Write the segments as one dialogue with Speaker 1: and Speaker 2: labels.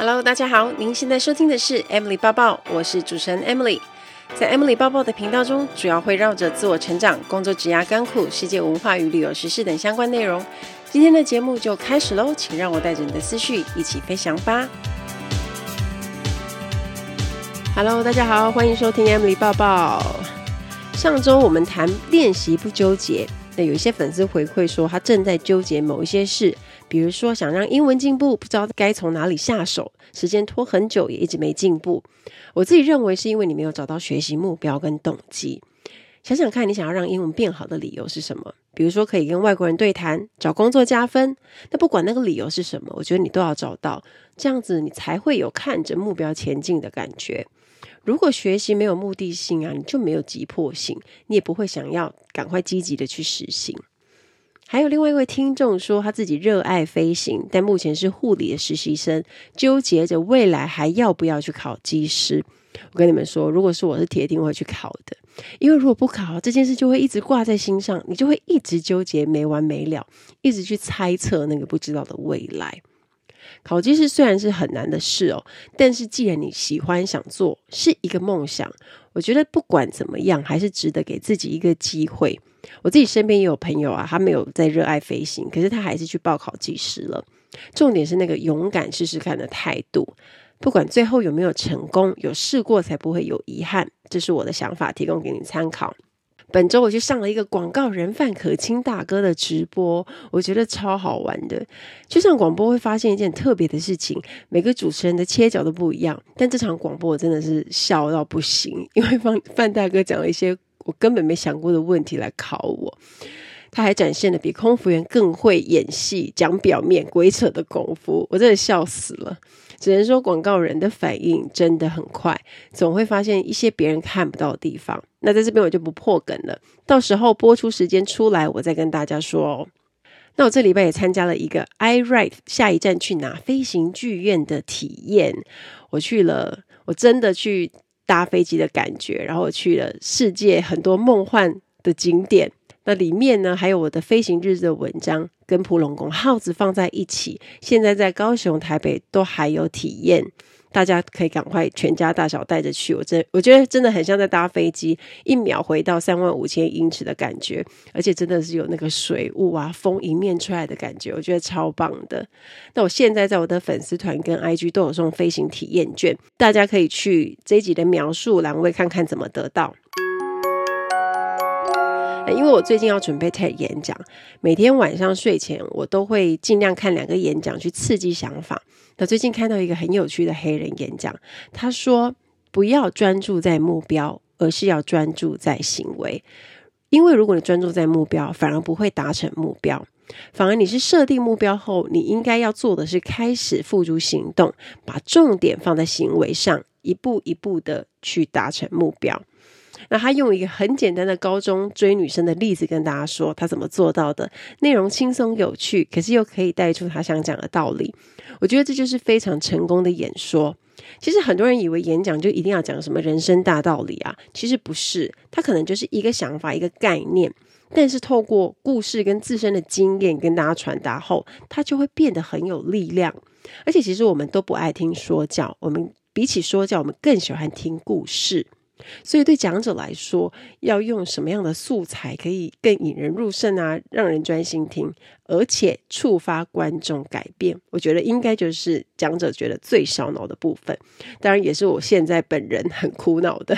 Speaker 1: Hello，大家好，您现在收听的是 Emily 抱抱，我是主持人 Emily。在 Emily 抱抱的频道中，主要会绕着自我成长、工作、职涯、甘苦、世界文化与旅游时事等相关内容。今天的节目就开始喽，请让我带着你的思绪一起飞翔吧。Hello，大家好，欢迎收听 Emily 抱抱。上周我们谈练习不纠结，那有一些粉丝回馈说他正在纠结某一些事。比如说，想让英文进步，不知道该从哪里下手，时间拖很久，也一直没进步。我自己认为是因为你没有找到学习目标跟动机。想想看，你想要让英文变好的理由是什么？比如说，可以跟外国人对谈，找工作加分。那不管那个理由是什么，我觉得你都要找到，这样子你才会有看着目标前进的感觉。如果学习没有目的性啊，你就没有急迫性，你也不会想要赶快积极的去实行。还有另外一位听众说，他自己热爱飞行，但目前是护理的实习生，纠结着未来还要不要去考机师。我跟你们说，如果是我是铁定会去考的，因为如果不考，这件事就会一直挂在心上，你就会一直纠结没完没了，一直去猜测那个不知道的未来。考技师虽然是很难的事哦，但是既然你喜欢想做，是一个梦想，我觉得不管怎么样，还是值得给自己一个机会。我自己身边也有朋友啊，他没有在热爱飞行，可是他还是去报考技师了。重点是那个勇敢试试看的态度，不管最后有没有成功，有试过才不会有遗憾。这是我的想法，提供给你参考。本周我去上了一个广告人范可清大哥的直播，我觉得超好玩的。去上广播会发现一件特别的事情，每个主持人的切角都不一样。但这场广播我真的是笑到不行，因为范 范大哥讲了一些。我根本没想过的问题来考我，他还展现了比空服员更会演戏、讲表面、鬼扯的功夫，我真的笑死了。只能说广告人的反应真的很快，总会发现一些别人看不到的地方。那在这边我就不破梗了，到时候播出时间出来，我再跟大家说哦。那我这礼拜也参加了一个 I-Ride 下一站去哪飞行剧院的体验，我去了，我真的去。搭飞机的感觉，然后我去了世界很多梦幻的景点。那里面呢，还有我的飞行日志的文章，跟普隆宫耗子放在一起。现在在高雄、台北都还有体验。大家可以赶快全家大小带着去，我真我觉得真的很像在搭飞机，一秒回到三万五千英尺的感觉，而且真的是有那个水雾啊，风迎面吹来的感觉，我觉得超棒的。那我现在在我的粉丝团跟 IG 都有送飞行体验券，大家可以去这一集的描述栏位看看怎么得到。因为我最近要准备 TED 演讲，每天晚上睡前我都会尽量看两个演讲去刺激想法。那最近看到一个很有趣的黑人演讲，他说：“不要专注在目标，而是要专注在行为。因为如果你专注在目标，反而不会达成目标。反而你是设定目标后，你应该要做的是开始付诸行动，把重点放在行为上，一步一步的去达成目标。”那他用一个很简单的高中追女生的例子跟大家说他怎么做到的，内容轻松有趣，可是又可以带出他想讲的道理。我觉得这就是非常成功的演说。其实很多人以为演讲就一定要讲什么人生大道理啊，其实不是，他可能就是一个想法、一个概念，但是透过故事跟自身的经验跟大家传达后，他就会变得很有力量。而且其实我们都不爱听说教，我们比起说教，我们更喜欢听故事。所以，对讲者来说，要用什么样的素材可以更引人入胜啊，让人专心听，而且触发观众改变？我觉得应该就是讲者觉得最烧脑的部分。当然，也是我现在本人很苦恼的。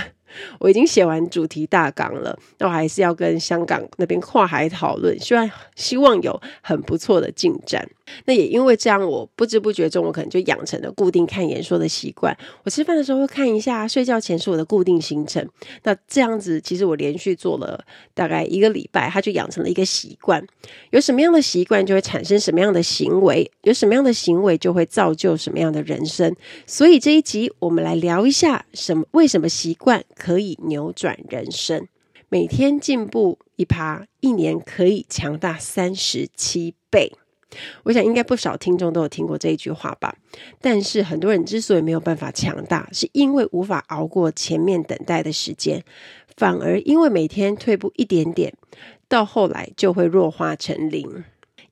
Speaker 1: 我已经写完主题大纲了，那我还是要跟香港那边跨海讨论，希望希望有很不错的进展。那也因为这样，我不知不觉中，我可能就养成了固定看演说的习惯。我吃饭的时候会看一下，睡觉前是我的固定行程。那这样子，其实我连续做了大概一个礼拜，它就养成了一个习惯。有什么样的习惯，就会产生什么样的行为；有什么样的行为，就会造就什么样的人生。所以这一集，我们来聊一下什么？为什么习惯可以扭转人生？每天进步一趴，一年可以强大三十七倍。我想应该不少听众都有听过这一句话吧，但是很多人之所以没有办法强大，是因为无法熬过前面等待的时间，反而因为每天退步一点点，到后来就会弱化成零。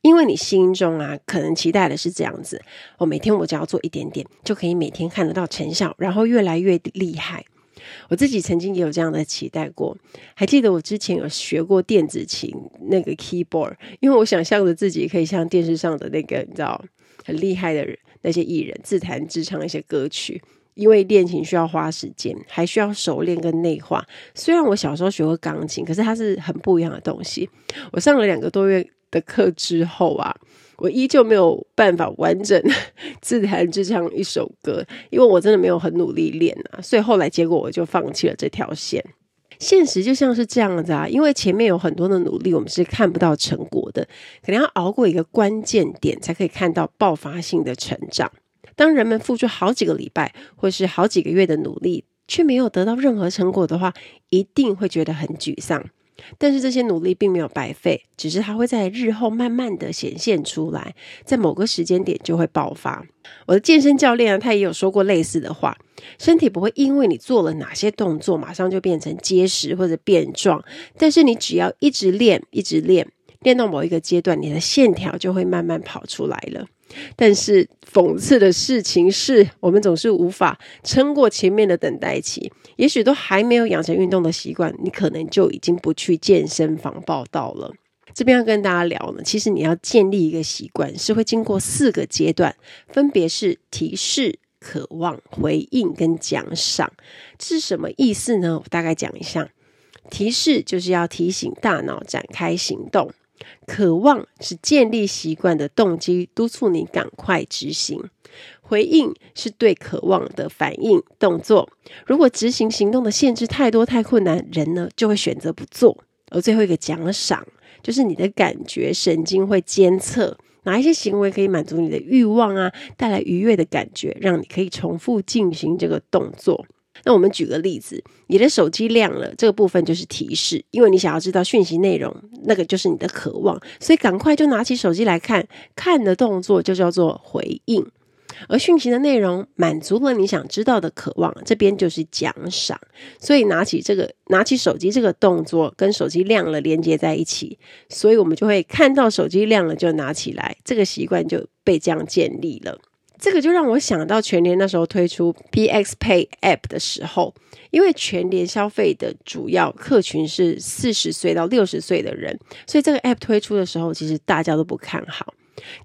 Speaker 1: 因为你心中啊，可能期待的是这样子：我每天我只要做一点点，就可以每天看得到成效，然后越来越厉害。我自己曾经也有这样的期待过。还记得我之前有学过电子琴那个 keyboard，因为我想象着自己可以像电视上的那个你知道很厉害的人那些艺人自弹自唱一些歌曲。因为练琴需要花时间，还需要熟练跟内化。虽然我小时候学过钢琴，可是它是很不一样的东西。我上了两个多月的课之后啊，我依旧没有办法完整 自弹自唱一首歌，因为我真的没有很努力练啊。所以后来结果我就放弃了这条线。现实就像是这样子啊，因为前面有很多的努力，我们是看不到成果的，可能要熬过一个关键点，才可以看到爆发性的成长。当人们付出好几个礼拜或是好几个月的努力，却没有得到任何成果的话，一定会觉得很沮丧。但是这些努力并没有白费，只是它会在日后慢慢的显现出来，在某个时间点就会爆发。我的健身教练啊，他也有说过类似的话：身体不会因为你做了哪些动作，马上就变成结实或者变壮，但是你只要一直练，一直练，练到某一个阶段，你的线条就会慢慢跑出来了。但是讽刺的事情是，我们总是无法撑过前面的等待期。也许都还没有养成运动的习惯，你可能就已经不去健身房报到了。这边要跟大家聊呢，其实你要建立一个习惯，是会经过四个阶段，分别是提示、渴望、回应跟奖赏。是什么意思呢？我大概讲一下。提示就是要提醒大脑展开行动。渴望是建立习惯的动机，督促你赶快执行；回应是对渴望的反应动作。如果执行行动的限制太多太困难，人呢就会选择不做。而最后一个奖赏，就是你的感觉神经会监测哪一些行为可以满足你的欲望啊，带来愉悦的感觉，让你可以重复进行这个动作。那我们举个例子，你的手机亮了，这个部分就是提示，因为你想要知道讯息内容，那个就是你的渴望，所以赶快就拿起手机来看，看的动作就叫做回应，而讯息的内容满足了你想知道的渴望，这边就是奖赏，所以拿起这个拿起手机这个动作跟手机亮了连接在一起，所以我们就会看到手机亮了就拿起来，这个习惯就被这样建立了。这个就让我想到全联那时候推出 PX Pay App 的时候，因为全联消费的主要客群是四十岁到六十岁的人，所以这个 App 推出的时候，其实大家都不看好。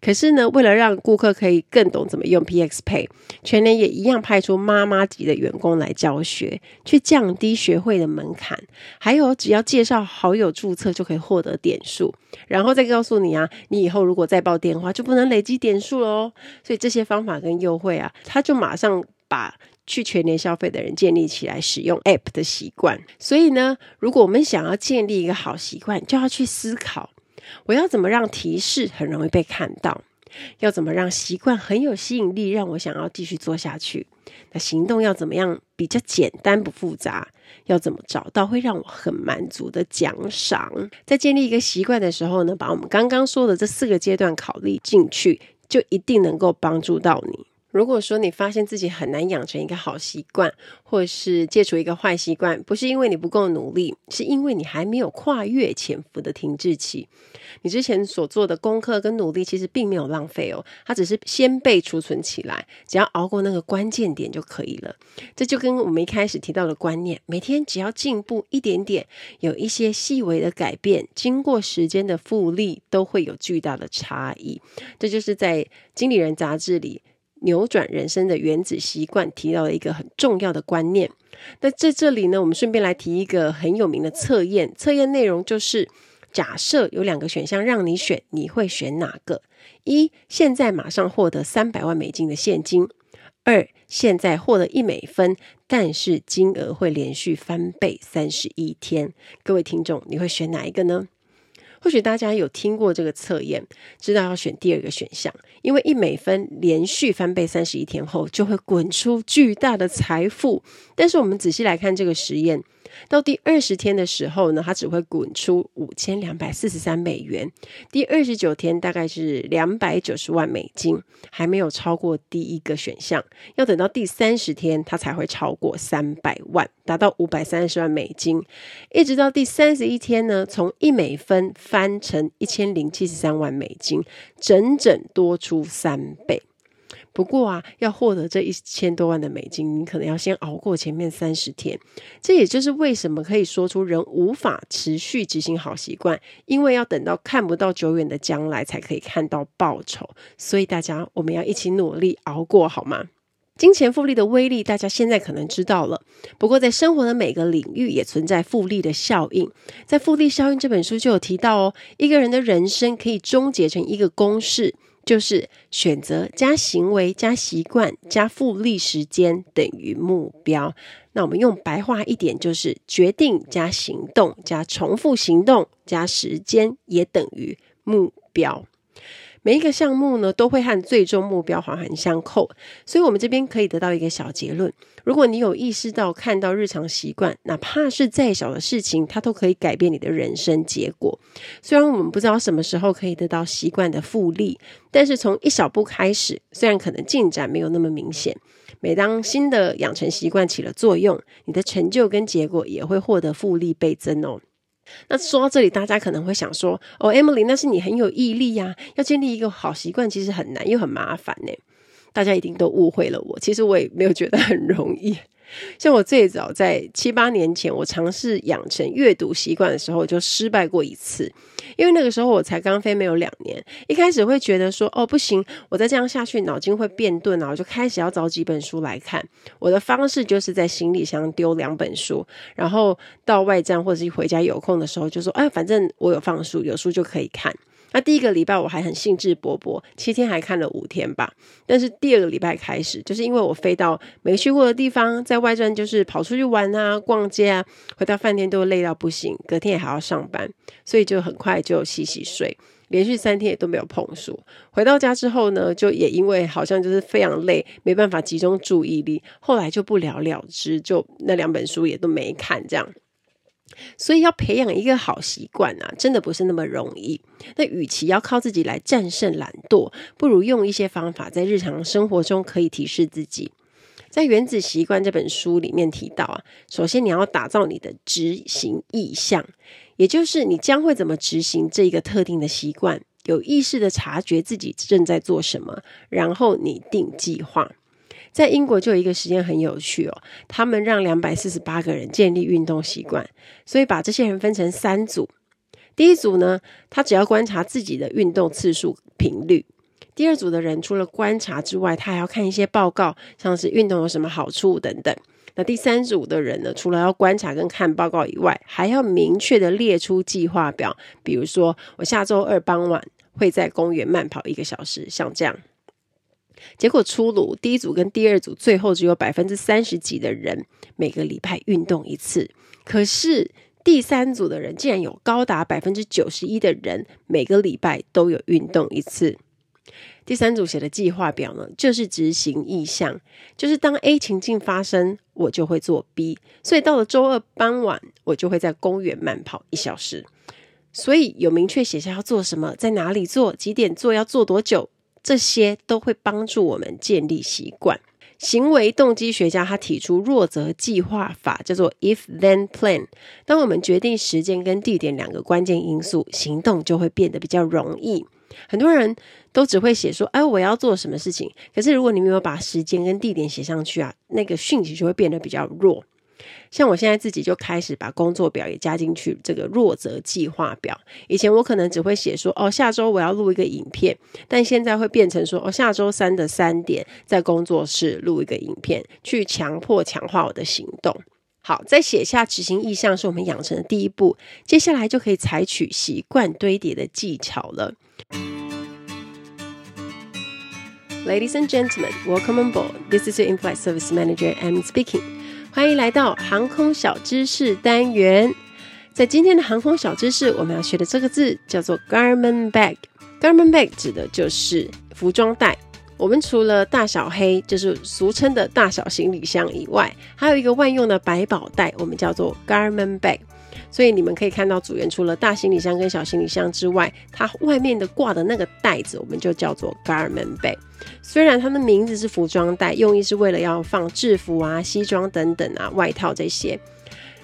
Speaker 1: 可是呢，为了让顾客可以更懂怎么用 PX Pay，全联也一样派出妈妈级的员工来教学，去降低学会的门槛。还有，只要介绍好友注册就可以获得点数，然后再告诉你啊，你以后如果再报电话就不能累积点数喽。所以这些方法跟优惠啊，他就马上把去全联消费的人建立起来使用 App 的习惯。所以呢，如果我们想要建立一个好习惯，就要去思考。我要怎么让提示很容易被看到？要怎么让习惯很有吸引力，让我想要继续做下去？那行动要怎么样比较简单不复杂？要怎么找到会让我很满足的奖赏？在建立一个习惯的时候呢，把我们刚刚说的这四个阶段考虑进去，就一定能够帮助到你。如果说你发现自己很难养成一个好习惯，或是戒除一个坏习惯，不是因为你不够努力，是因为你还没有跨越潜伏的停滞期。你之前所做的功课跟努力，其实并没有浪费哦，它只是先被储存起来，只要熬过那个关键点就可以了。这就跟我们一开始提到的观念，每天只要进步一点点，有一些细微的改变，经过时间的复利，都会有巨大的差异。这就是在《经理人》杂志里。扭转人生的原子习惯提到了一个很重要的观念。那在这里呢，我们顺便来提一个很有名的测验。测验内容就是：假设有两个选项让你选，你会选哪个？一，现在马上获得三百万美金的现金；二，现在获得一美分，但是金额会连续翻倍三十一天。各位听众，你会选哪一个呢？或许大家有听过这个测验，知道要选第二个选项，因为一美分连续翻倍三十一天后，就会滚出巨大的财富。但是我们仔细来看这个实验，到第二十天的时候呢，它只会滚出五千两百四十三美元。第二十九天大概是两百九十万美金，还没有超过第一个选项。要等到第三十天，它才会超过三百万，达到五百三十万美金。一直到第三十一天呢，从一美分翻成一千零七十三万美金，整整多出三倍。不过啊，要获得这一千多万的美金，你可能要先熬过前面三十天。这也就是为什么可以说出人无法持续执行好习惯，因为要等到看不到久远的将来才可以看到报酬。所以大家，我们要一起努力熬过，好吗？金钱复利的威力，大家现在可能知道了。不过，在生活的每个领域也存在复利的效应。在《复利效应》这本书就有提到哦，一个人的人生可以终结成一个公式。就是选择加行为加习惯加复利时间等于目标。那我们用白话一点，就是决定加行动加重复行动加时间也等于目标。每一个项目呢，都会和最终目标环环相扣，所以我们这边可以得到一个小结论：如果你有意识到看到日常习惯，哪怕是再小的事情，它都可以改变你的人生结果。虽然我们不知道什么时候可以得到习惯的复利，但是从一小步开始，虽然可能进展没有那么明显，每当新的养成习惯起了作用，你的成就跟结果也会获得复利倍增哦。那说到这里，大家可能会想说：“哦，Emily，那是你很有毅力呀，要建立一个好习惯，其实很难又很麻烦呢。”大家一定都误会了我，其实我也没有觉得很容易。像我最早在七八年前，我尝试养成阅读习惯的时候，就失败过一次。因为那个时候我才刚飞没有两年，一开始会觉得说，哦，不行，我再这样下去，脑筋会变钝啊，我就开始要找几本书来看。我的方式就是在行李箱丢两本书，然后到外站或者是回家有空的时候，就说，哎，反正我有放书，有书就可以看。那第一个礼拜我还很兴致勃勃，七天还看了五天吧。但是第二个礼拜开始，就是因为我飞到没去过的地方，在外站就是跑出去玩啊、逛街啊，回到饭店都累到不行，隔天也还要上班，所以就很快就洗洗睡，连续三天也都没有碰书。回到家之后呢，就也因为好像就是非常累，没办法集中注意力，后来就不了了之，就那两本书也都没看，这样。所以要培养一个好习惯啊，真的不是那么容易。那与其要靠自己来战胜懒惰，不如用一些方法在日常生活中可以提示自己。在《原子习惯》这本书里面提到啊，首先你要打造你的执行意向，也就是你将会怎么执行这一个特定的习惯，有意识地察觉自己正在做什么，然后拟定计划。在英国就有一个实验很有趣哦，他们让两百四十八个人建立运动习惯，所以把这些人分成三组。第一组呢，他只要观察自己的运动次数频率；第二组的人除了观察之外，他还要看一些报告，像是运动有什么好处等等。那第三组的人呢，除了要观察跟看报告以外，还要明确的列出计划表，比如说我下周二傍晚会在公园慢跑一个小时，像这样。结果出炉，第一组跟第二组最后只有百分之三十几的人每个礼拜运动一次，可是第三组的人竟然有高达百分之九十一的人每个礼拜都有运动一次。第三组写的计划表呢，就是执行意向，就是当 A 情境发生，我就会做 B，所以到了周二傍晚，我就会在公园慢跑一小时。所以有明确写下要做什么，在哪里做，几点做，要做多久。这些都会帮助我们建立习惯。行为动机学家他提出弱则计划法，叫做 If Then Plan。当我们决定时间跟地点两个关键因素，行动就会变得比较容易。很多人都只会写说：“哎，我要做什么事情。”可是如果你没有把时间跟地点写上去啊，那个讯息就会变得比较弱。像我现在自己就开始把工作表也加进去，这个弱则计划表。以前我可能只会写说，哦，下周我要录一个影片，但现在会变成说，哦，下周三的三点在工作室录一个影片，去强迫强化我的行动。好，在写下执行意向是我们养成的第一步，接下来就可以采取习惯堆叠的技巧了。Ladies and gentlemen, welcome on board. This is your in-flight service manager, Amy speaking. 欢迎来到航空小知识单元。在今天的航空小知识，我们要学的这个字叫做 garment bag。garment bag 指的就是服装袋。我们除了大小黑，就是俗称的大小行李箱以外，还有一个万用的百宝袋，我们叫做 Garment Bag。所以你们可以看到，组员除了大行李箱跟小行李箱之外，它外面的挂的那个袋子，我们就叫做 Garment Bag。虽然它的名字是服装袋，用意是为了要放制服啊、西装等等啊、外套这些，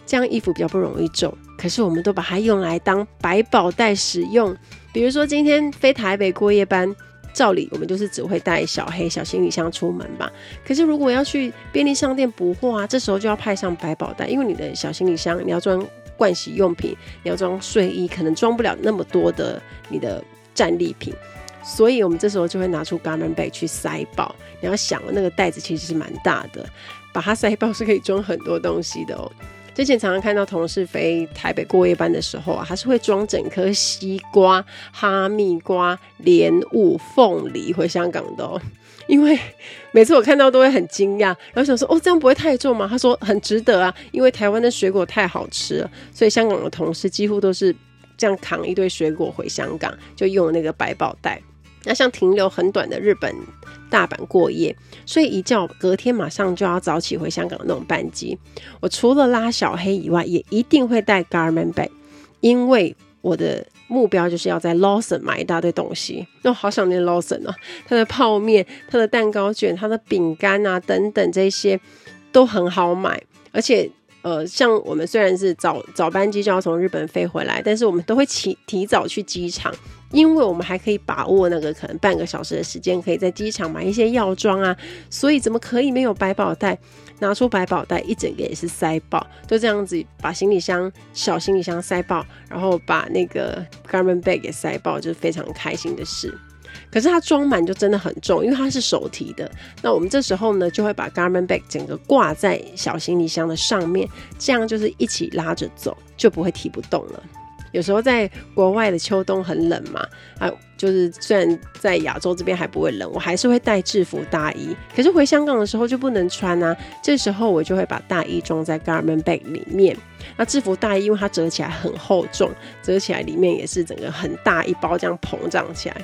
Speaker 1: 这样衣服比较不容易皱。可是我们都把它用来当百宝袋使用，比如说今天飞台北过夜班。照理我们就是只会带小黑小行李箱出门吧。可是如果要去便利商店补货啊，这时候就要派上百宝袋，因为你的小行李箱你要装盥洗用品，你要装睡衣，可能装不了那么多的你的战利品，所以我们这时候就会拿出 Garment Bag 去塞爆。你要想，那个袋子其实是蛮大的，把它塞爆是可以装很多东西的哦。之前常常看到同事飞台北过夜班的时候啊，还是会装整颗西瓜、哈密瓜、莲雾、凤梨回香港的哦。因为每次我看到都会很惊讶，然后想说哦，这样不会太重吗？他说很值得啊，因为台湾的水果太好吃了，所以香港的同事几乎都是这样扛一堆水果回香港，就用那个百宝袋。那像停留很短的日本大阪过夜，所以一觉隔天马上就要早起回香港的那种班机，我除了拉小黑以外，也一定会带 Garment Bag，因为我的目标就是要在 Lawson 买一大堆东西。那我好想念 Lawson 啊，它的泡面、它的蛋糕卷、它的饼干啊等等这些都很好买，而且呃，像我们虽然是早早班机就要从日本飞回来，但是我们都会提提早去机场。因为我们还可以把握那个可能半个小时的时间，可以在机场买一些药妆啊，所以怎么可以没有百宝袋？拿出百宝袋，一整个也是塞爆，就这样子把行李箱小行李箱塞爆，然后把那个 Garment Bag 给塞爆，就是非常开心的事。可是它装满就真的很重，因为它是手提的。那我们这时候呢，就会把 Garment Bag 整个挂在小行李箱的上面，这样就是一起拉着走，就不会提不动了。有时候在国外的秋冬很冷嘛，啊，就是虽然在亚洲这边还不会冷，我还是会带制服大衣。可是回香港的时候就不能穿啊，这时候我就会把大衣装在 Garment Bag 里面。那制服大衣因为它折起来很厚重，折起来里面也是整个很大一包这样膨胀起来。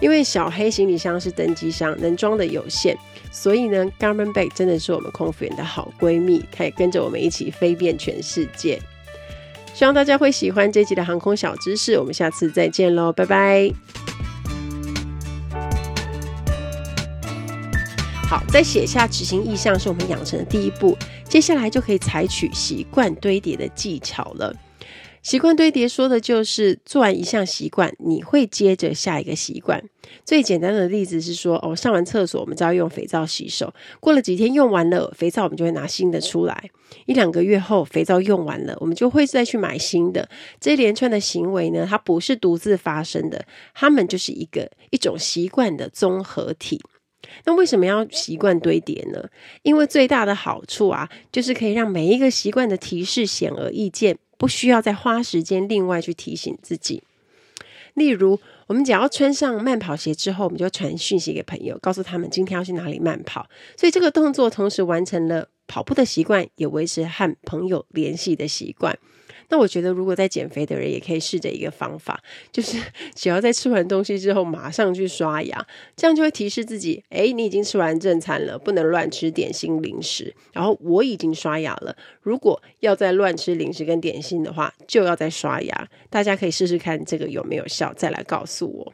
Speaker 1: 因为小黑行李箱是登机箱，能装的有限，所以呢 g a r m e n Bag 真的是我们空服员的好闺蜜，它也跟着我们一起飞遍全世界。希望大家会喜欢这集的航空小知识，我们下次再见喽，拜拜。好，在写下执行意向是我们养成的第一步，接下来就可以采取习惯堆叠的技巧了。习惯堆叠说的就是做完一项习惯，你会接着下一个习惯。最简单的例子是说，哦，上完厕所我们就要用肥皂洗手，过了几天用完了肥皂，我们就会拿新的出来。一两个月后，肥皂用完了，我们就会再去买新的。这一连串的行为呢，它不是独自发生的，它们就是一个一种习惯的综合体。那为什么要习惯堆叠呢？因为最大的好处啊，就是可以让每一个习惯的提示显而易见。不需要再花时间另外去提醒自己。例如，我们只要穿上慢跑鞋之后，我们就传讯息给朋友，告诉他们今天要去哪里慢跑。所以这个动作同时完成了跑步的习惯，也维持和朋友联系的习惯。那我觉得，如果在减肥的人也可以试着一个方法，就是 只要在吃完东西之后马上去刷牙，这样就会提示自己：诶，你已经吃完正餐了，不能乱吃点心零食。然后我已经刷牙了，如果要再乱吃零食跟点心的话，就要再刷牙。大家可以试试看这个有没有效，再来告诉我。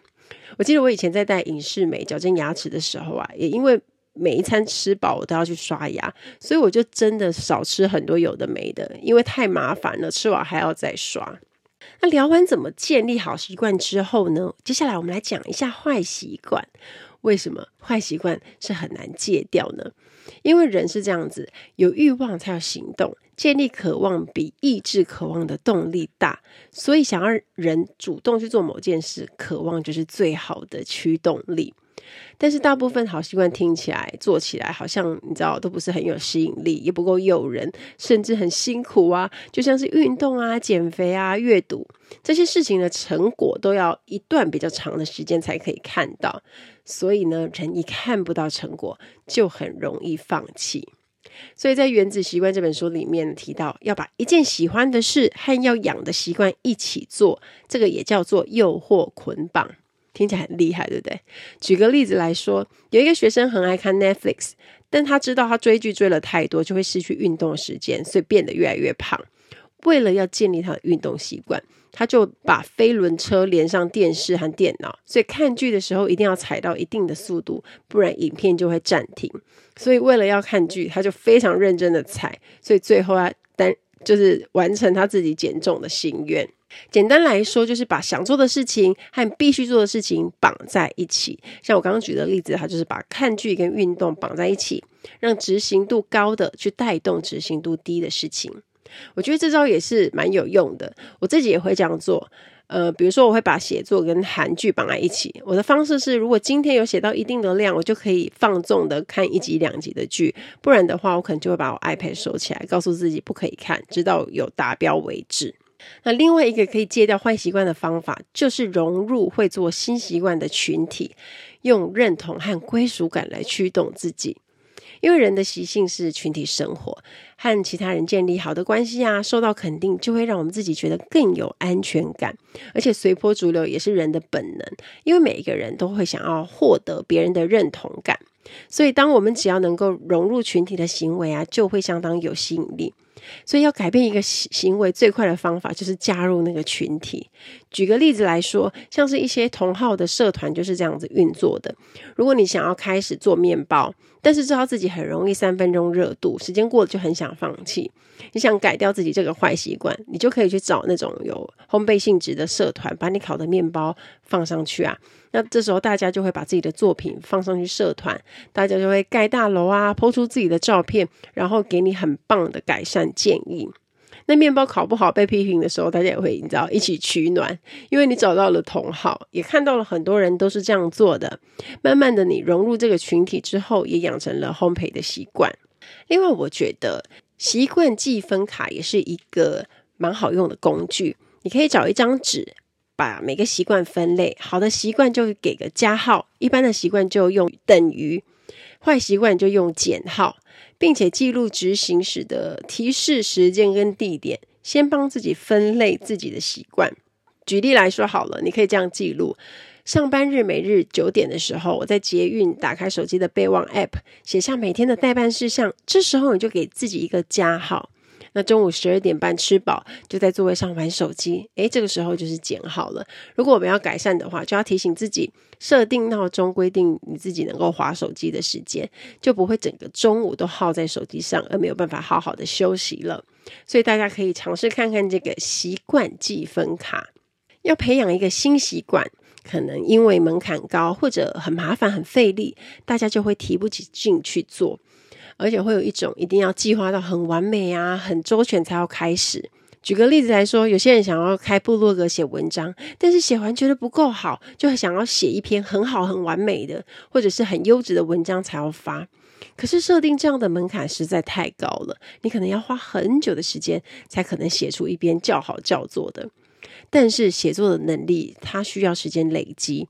Speaker 1: 我记得我以前在带隐适美矫正牙齿的时候啊，也因为。每一餐吃饱，我都要去刷牙，所以我就真的少吃很多有的没的，因为太麻烦了，吃完还要再刷。那聊完怎么建立好习惯之后呢？接下来我们来讲一下坏习惯。为什么坏习惯是很难戒掉呢？因为人是这样子，有欲望才有行动，建立渴望比抑制渴望的动力大，所以想要人主动去做某件事，渴望就是最好的驱动力。但是大部分好习惯听起来、做起来，好像你知道都不是很有吸引力，也不够诱人，甚至很辛苦啊。就像是运动啊、减肥啊、阅读这些事情的成果，都要一段比较长的时间才可以看到。所以呢，人一看不到成果，就很容易放弃。所以在《原子习惯》这本书里面提到，要把一件喜欢的事和要养的习惯一起做，这个也叫做诱惑捆绑。听起来很厉害，对不对？举个例子来说，有一个学生很爱看 Netflix，但他知道他追剧追了太多，就会失去运动时间，所以变得越来越胖。为了要建立他的运动习惯，他就把飞轮车连上电视和电脑，所以看剧的时候一定要踩到一定的速度，不然影片就会暂停。所以为了要看剧，他就非常认真的踩，所以最后他就是完成他自己减重的心愿。简单来说，就是把想做的事情和必须做的事情绑在一起。像我刚刚举的例子，他就是把看剧跟运动绑在一起，让执行度高的去带动执行度低的事情。我觉得这招也是蛮有用的，我自己也会这样做。呃，比如说我会把写作跟韩剧绑在一起。我的方式是，如果今天有写到一定的量，我就可以放纵的看一集两集的剧；不然的话，我可能就会把我 iPad 收起来，告诉自己不可以看，直到有达标为止。那另外一个可以戒掉坏习惯的方法，就是融入会做新习惯的群体，用认同和归属感来驱动自己。因为人的习性是群体生活，和其他人建立好的关系啊，受到肯定，就会让我们自己觉得更有安全感。而且随波逐流也是人的本能，因为每一个人都会想要获得别人的认同感。所以，当我们只要能够融入群体的行为啊，就会相当有吸引力。所以要改变一个行为最快的方法就是加入那个群体。举个例子来说，像是一些同号的社团就是这样子运作的。如果你想要开始做面包，但是知道自己很容易三分钟热度，时间过了就很想放弃，你想改掉自己这个坏习惯，你就可以去找那种有烘焙性质的社团，把你烤的面包放上去啊。那这时候大家就会把自己的作品放上去社团，大家就会盖大楼啊抛出自己的照片，然后给你很棒的改善建议。那面包烤不好被批评的时候，大家也会你知道一起取暖，因为你找到了同好，也看到了很多人都是这样做的。慢慢的，你融入这个群体之后，也养成了烘焙的习惯。另外，我觉得习惯记分卡也是一个蛮好用的工具，你可以找一张纸。把每个习惯分类，好的习惯就给个加号，一般的习惯就用等于，坏习惯就用减号，并且记录执行时的提示时间跟地点，先帮自己分类自己的习惯。举例来说好了，你可以这样记录：上班日每日九点的时候，我在捷运打开手机的备忘 App，写下每天的待办事项，这时候你就给自己一个加号。那中午十二点半吃饱，就在座位上玩手机，诶，这个时候就是减号了。如果我们要改善的话，就要提醒自己设定闹钟，规定你自己能够划手机的时间，就不会整个中午都耗在手机上，而没有办法好好的休息了。所以大家可以尝试看看这个习惯记分卡。要培养一个新习惯，可能因为门槛高或者很麻烦、很费力，大家就会提不起劲去做。而且会有一种一定要计划到很完美啊，很周全才要开始。举个例子来说，有些人想要开部落格写文章，但是写完觉得不够好，就想要写一篇很好很完美的，或者是很优质的文章才要发。可是设定这样的门槛实在太高了，你可能要花很久的时间才可能写出一篇较好叫座的。但是写作的能力，它需要时间累积，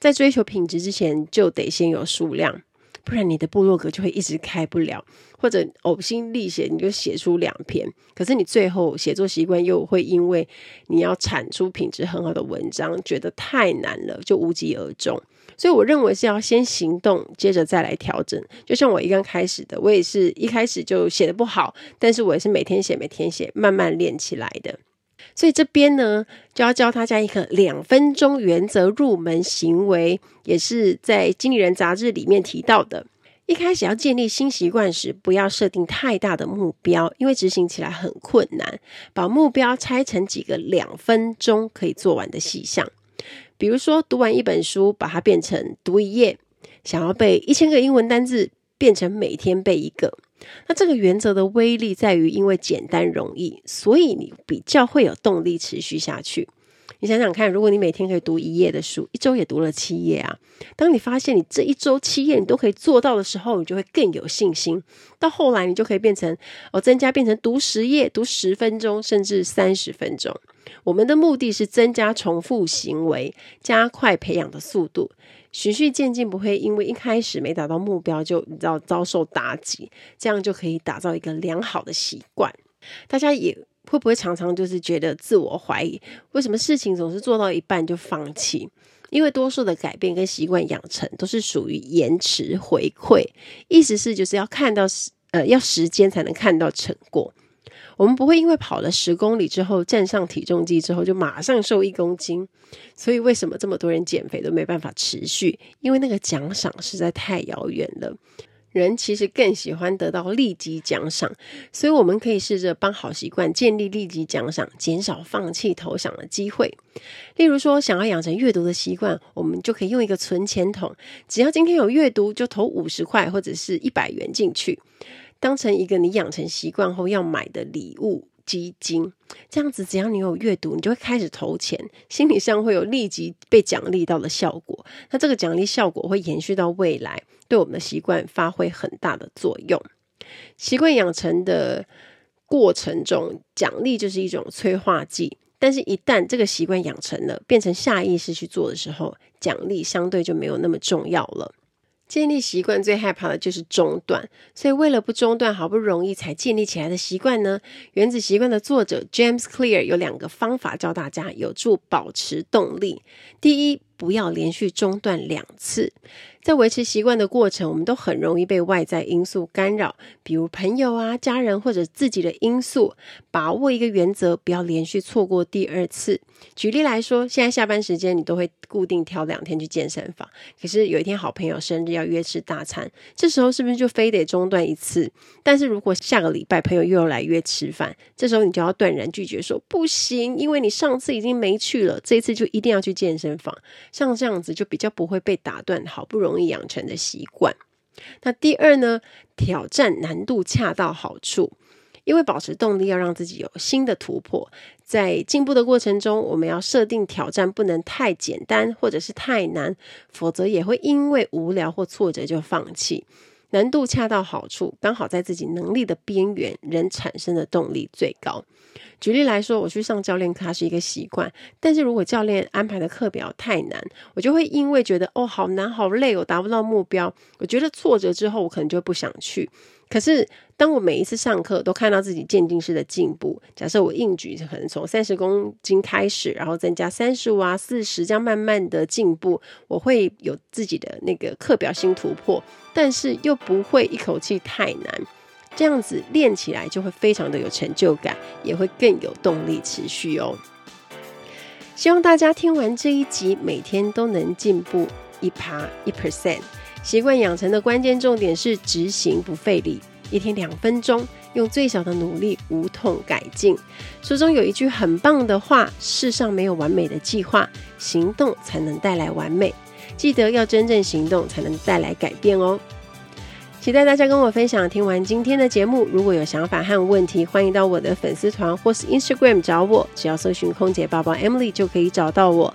Speaker 1: 在追求品质之前，就得先有数量。不然你的部落格就会一直开不了，或者呕心沥血，你就写出两篇，可是你最后写作习惯又会因为你要产出品质很好的文章，觉得太难了，就无疾而终。所以我认为是要先行动，接着再来调整。就像我一刚开始的，我也是一开始就写得不好，但是我也是每天写，每天写，慢慢练起来的。所以这边呢，就要教大家一个两分钟原则入门行为，也是在《经理人》杂志里面提到的。一开始要建立新习惯时，不要设定太大的目标，因为执行起来很困难。把目标拆成几个两分钟可以做完的细项，比如说读完一本书，把它变成读一页；想要背一千个英文单字，变成每天背一个。那这个原则的威力在于，因为简单容易，所以你比较会有动力持续下去。你想想看，如果你每天可以读一页的书，一周也读了七页啊。当你发现你这一周七页你都可以做到的时候，你就会更有信心。到后来，你就可以变成哦，增加变成读十页，读十分钟，甚至三十分钟。我们的目的是增加重复行为，加快培养的速度。循序渐进，不会因为一开始没达到目标就你知道遭受打击，这样就可以打造一个良好的习惯。大家也会不会常常就是觉得自我怀疑，为什么事情总是做到一半就放弃？因为多数的改变跟习惯养成都是属于延迟回馈，意思是就是要看到时呃要时间才能看到成果。我们不会因为跑了十公里之后站上体重机之后就马上瘦一公斤，所以为什么这么多人减肥都没办法持续？因为那个奖赏实在太遥远了。人其实更喜欢得到立即奖赏，所以我们可以试着帮好习惯建立立即奖赏，减少放弃投降的机会。例如说，想要养成阅读的习惯，我们就可以用一个存钱筒，只要今天有阅读，就投五十块或者是一百元进去。当成一个你养成习惯后要买的礼物基金，这样子只要你有阅读，你就会开始投钱，心理上会有立即被奖励到的效果。那这个奖励效果会延续到未来，对我们的习惯发挥很大的作用。习惯养成的过程中，奖励就是一种催化剂，但是一旦这个习惯养成了，变成下意识去做的时候，奖励相对就没有那么重要了。建立习惯最害怕的就是中断，所以为了不中断，好不容易才建立起来的习惯呢，《原子习惯》的作者 James Clear 有两个方法教大家有助保持动力。第一，不要连续中断两次。在维持习惯的过程，我们都很容易被外在因素干扰，比如朋友啊、家人或者自己的因素。把握一个原则，不要连续错过第二次。举例来说，现在下班时间你都会固定挑两天去健身房，可是有一天好朋友生日要约吃大餐，这时候是不是就非得中断一次？但是如果下个礼拜朋友又要来约吃饭，这时候你就要断然拒绝说不行，因为你上次已经没去了，这一次就一定要去健身房。像这样子就比较不会被打断，好不容易养成的习惯。那第二呢，挑战难度恰到好处，因为保持动力要让自己有新的突破。在进步的过程中，我们要设定挑战不能太简单或者是太难，否则也会因为无聊或挫折就放弃。难度恰到好处，刚好在自己能力的边缘，人产生的动力最高。举例来说，我去上教练课是一个习惯，但是如果教练安排的课表太难，我就会因为觉得哦好难好累，我达不到目标，我觉得挫折之后，我可能就不想去。可是当我每一次上课都看到自己渐进式的进步，假设我硬举可能从三十公斤开始，然后增加三十五啊、四十，这样慢慢的进步，我会有自己的那个课表新突破，但是又不会一口气太难。这样子练起来就会非常的有成就感，也会更有动力持续哦。希望大家听完这一集，每天都能进步一趴一 percent。习惯养成的关键重点是执行不费力，一天两分钟，用最小的努力无痛改进。书中有一句很棒的话：世上没有完美的计划，行动才能带来完美。记得要真正行动，才能带来改变哦。期待大家跟我分享。听完今天的节目，如果有想法和问题，欢迎到我的粉丝团或是 Instagram 找我，只要搜寻“空姐报报 Emily” 就可以找到我。